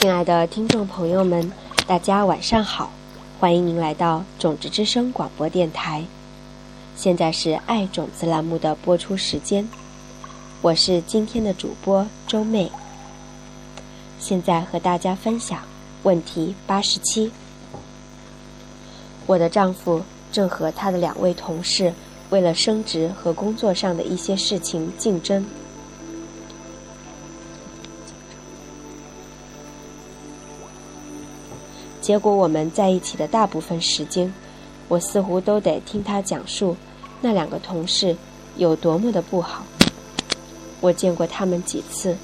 亲爱的听众朋友们，大家晚上好，欢迎您来到种子之声广播电台。现在是爱种子栏目的播出时间，我是今天的主播周妹。现在和大家分享问题八十七。我的丈夫正和他的两位同事为了升职和工作上的一些事情竞争。结果我们在一起的大部分时间，我似乎都得听他讲述那两个同事有多么的不好。我见过他们几次，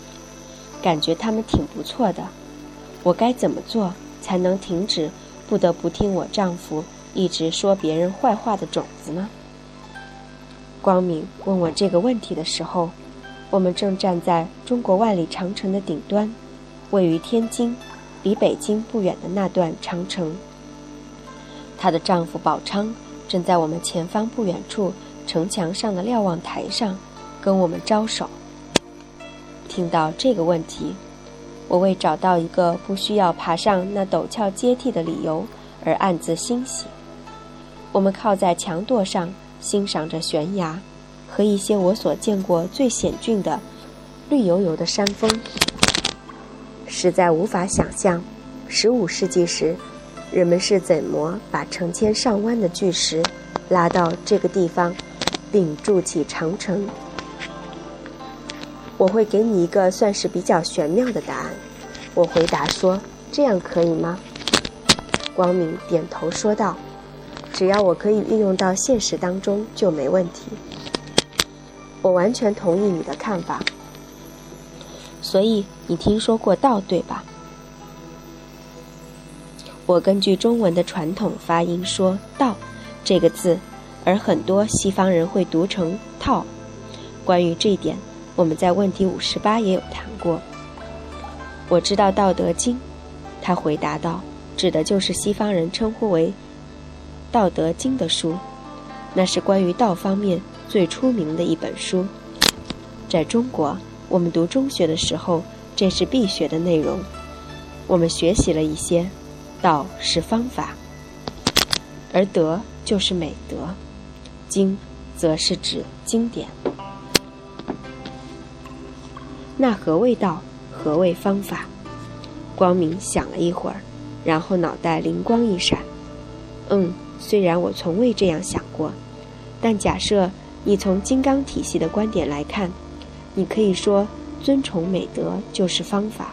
感觉他们挺不错的。我该怎么做才能停止不得不听我丈夫一直说别人坏话的种子呢？光明问我这个问题的时候，我们正站在中国万里长城的顶端，位于天津。离北京不远的那段长城，她的丈夫宝昌正在我们前方不远处城墙上的瞭望台上跟我们招手。听到这个问题，我为找到一个不需要爬上那陡峭阶梯的理由而暗自欣喜。我们靠在墙垛上欣赏着悬崖和一些我所见过最险峻的绿油油的山峰。实在无法想象，十五世纪时，人们是怎么把成千上万的巨石拉到这个地方，并筑起长城。我会给你一个算是比较玄妙的答案。我回答说：“这样可以吗？”光明点头说道：“只要我可以运用到现实当中，就没问题。”我完全同意你的看法。所以你听说过“道”对吧？我根据中文的传统发音说“道”这个字，而很多西方人会读成“套”。关于这一点，我们在问题五十八也有谈过。我知道《道德经》，他回答道，指的就是西方人称呼为《道德经》的书，那是关于道方面最出名的一本书，在中国。我们读中学的时候，这是必学的内容。我们学习了一些，道是方法，而德就是美德，经则是指经典。那何谓道？何谓方法？光明想了一会儿，然后脑袋灵光一闪。嗯，虽然我从未这样想过，但假设你从金刚体系的观点来看。你可以说，尊崇美德就是方法。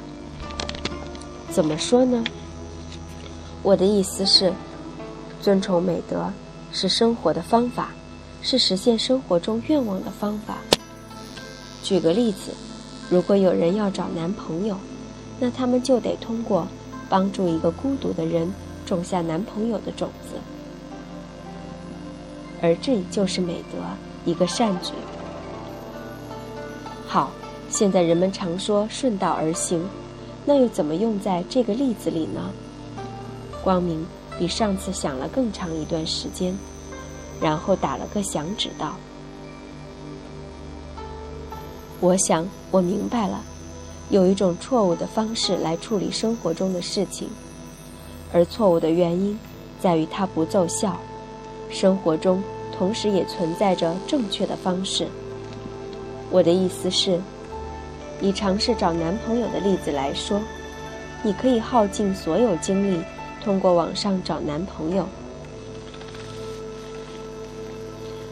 怎么说呢？我的意思是，尊崇美德是生活的方法，是实现生活中愿望的方法。举个例子，如果有人要找男朋友，那他们就得通过帮助一个孤独的人种下男朋友的种子，而这就是美德，一个善举。好，现在人们常说顺道而行，那又怎么用在这个例子里呢？光明比上次想了更长一段时间，然后打了个响指道：“我想我明白了，有一种错误的方式来处理生活中的事情，而错误的原因在于它不奏效。生活中同时也存在着正确的方式。”我的意思是，以尝试找男朋友的例子来说，你可以耗尽所有精力，通过网上找男朋友，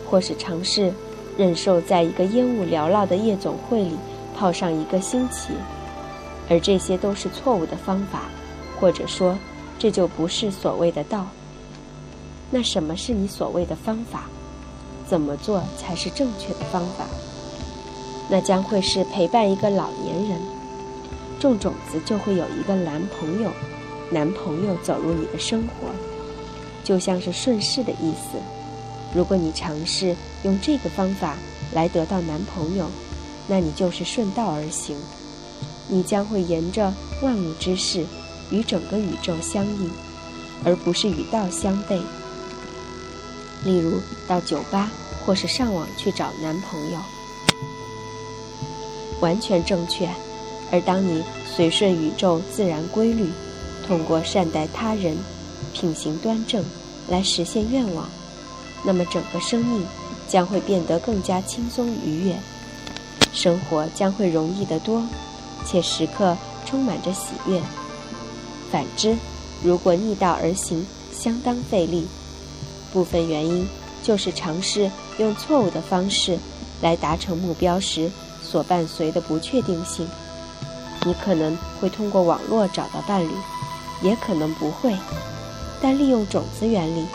或是尝试忍受在一个烟雾缭绕的夜总会里泡上一个星期，而这些都是错误的方法，或者说，这就不是所谓的道。那什么是你所谓的方法？怎么做才是正确的方法？那将会是陪伴一个老年人，种种子就会有一个男朋友，男朋友走入你的生活，就像是顺势的意思。如果你尝试用这个方法来得到男朋友，那你就是顺道而行，你将会沿着万物之势与整个宇宙相应，而不是与道相悖。例如到酒吧或是上网去找男朋友。完全正确，而当你随顺宇宙自然规律，通过善待他人、品行端正来实现愿望，那么整个生命将会变得更加轻松愉悦，生活将会容易得多，且时刻充满着喜悦。反之，如果逆道而行，相当费力。部分原因就是尝试用错误的方式来达成目标时所伴随的不确定性。你可能会通过网络找到伴侣，也可能不会。但利用种子原理，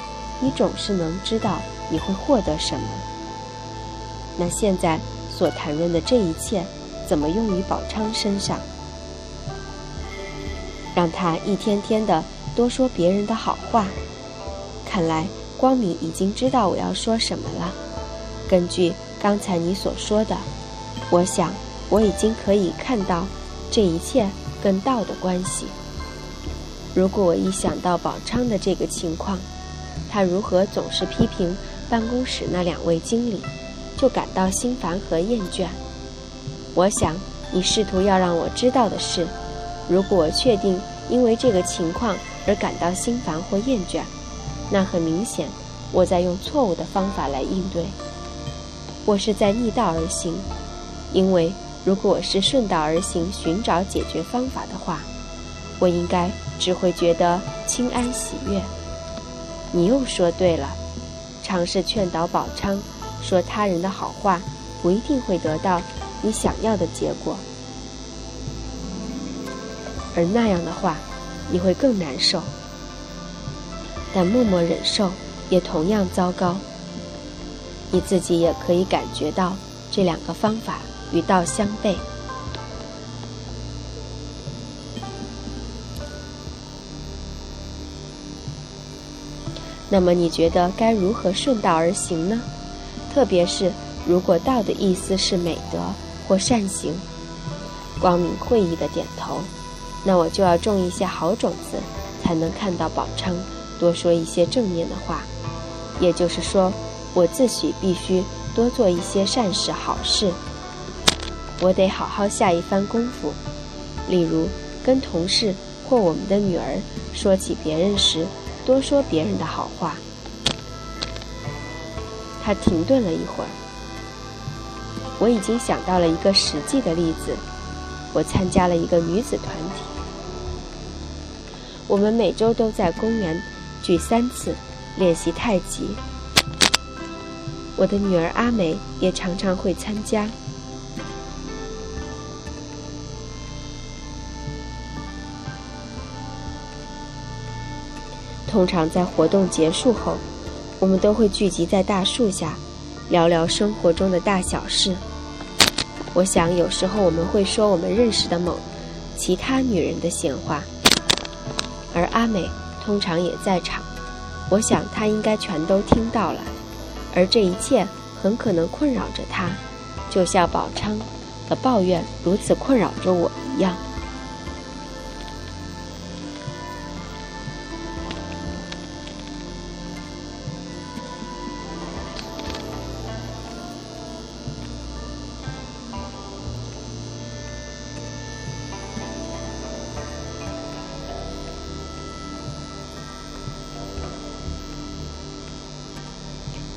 你总是能知道你会获得什么。那现在所谈论的这一切，怎么用于宝昌身上？让他一天天的多说别人的好话。看来光明已经知道我要说什么了。根据刚才你所说的，我想我已经可以看到这一切跟道的关系。如果我一想到宝昌的这个情况，他如何总是批评办公室那两位经理，就感到心烦和厌倦。我想你试图要让我知道的是。如果我确定因为这个情况而感到心烦或厌倦，那很明显，我在用错误的方法来应对。我是在逆道而行，因为如果我是顺道而行，寻找解决方法的话，我应该只会觉得清安喜悦。你又说对了，尝试劝导宝昌说他人的好话，不一定会得到你想要的结果。而那样的话，你会更难受。但默默忍受也同样糟糕。你自己也可以感觉到这两个方法与道相悖。那么你觉得该如何顺道而行呢？特别是如果道的意思是美德或善行。光明会意的点头。那我就要种一些好种子，才能看到宝昌多说一些正面的话。也就是说，我自诩必须多做一些善事好事。我得好好下一番功夫。例如，跟同事或我们的女儿说起别人时，多说别人的好话。他停顿了一会儿。我已经想到了一个实际的例子。我参加了一个女子团体。我们每周都在公园聚三次练习太极。我的女儿阿美也常常会参加。通常在活动结束后，我们都会聚集在大树下，聊聊生活中的大小事。我想有时候我们会说我们认识的某其他女人的闲话。而阿美通常也在场，我想她应该全都听到了，而这一切很可能困扰着她，就像宝昌的抱怨如此困扰着我一样。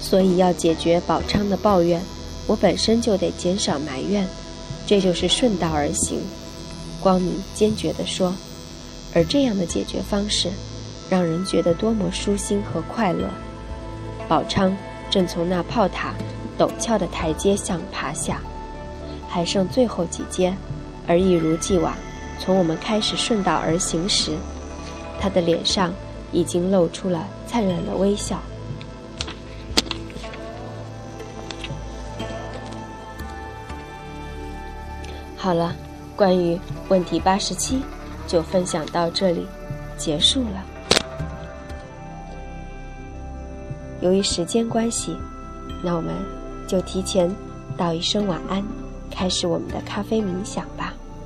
所以要解决宝昌的抱怨，我本身就得减少埋怨，这就是顺道而行。光明坚决地说，而这样的解决方式，让人觉得多么舒心和快乐。宝昌正从那炮塔陡峭的台阶上爬下，还剩最后几阶，而一如既往，从我们开始顺道而行时，他的脸上已经露出了灿烂的微笑。好了，关于问题八十七就分享到这里，结束了。由于时间关系，那我们就提前道一声晚安，开始我们的咖啡冥想。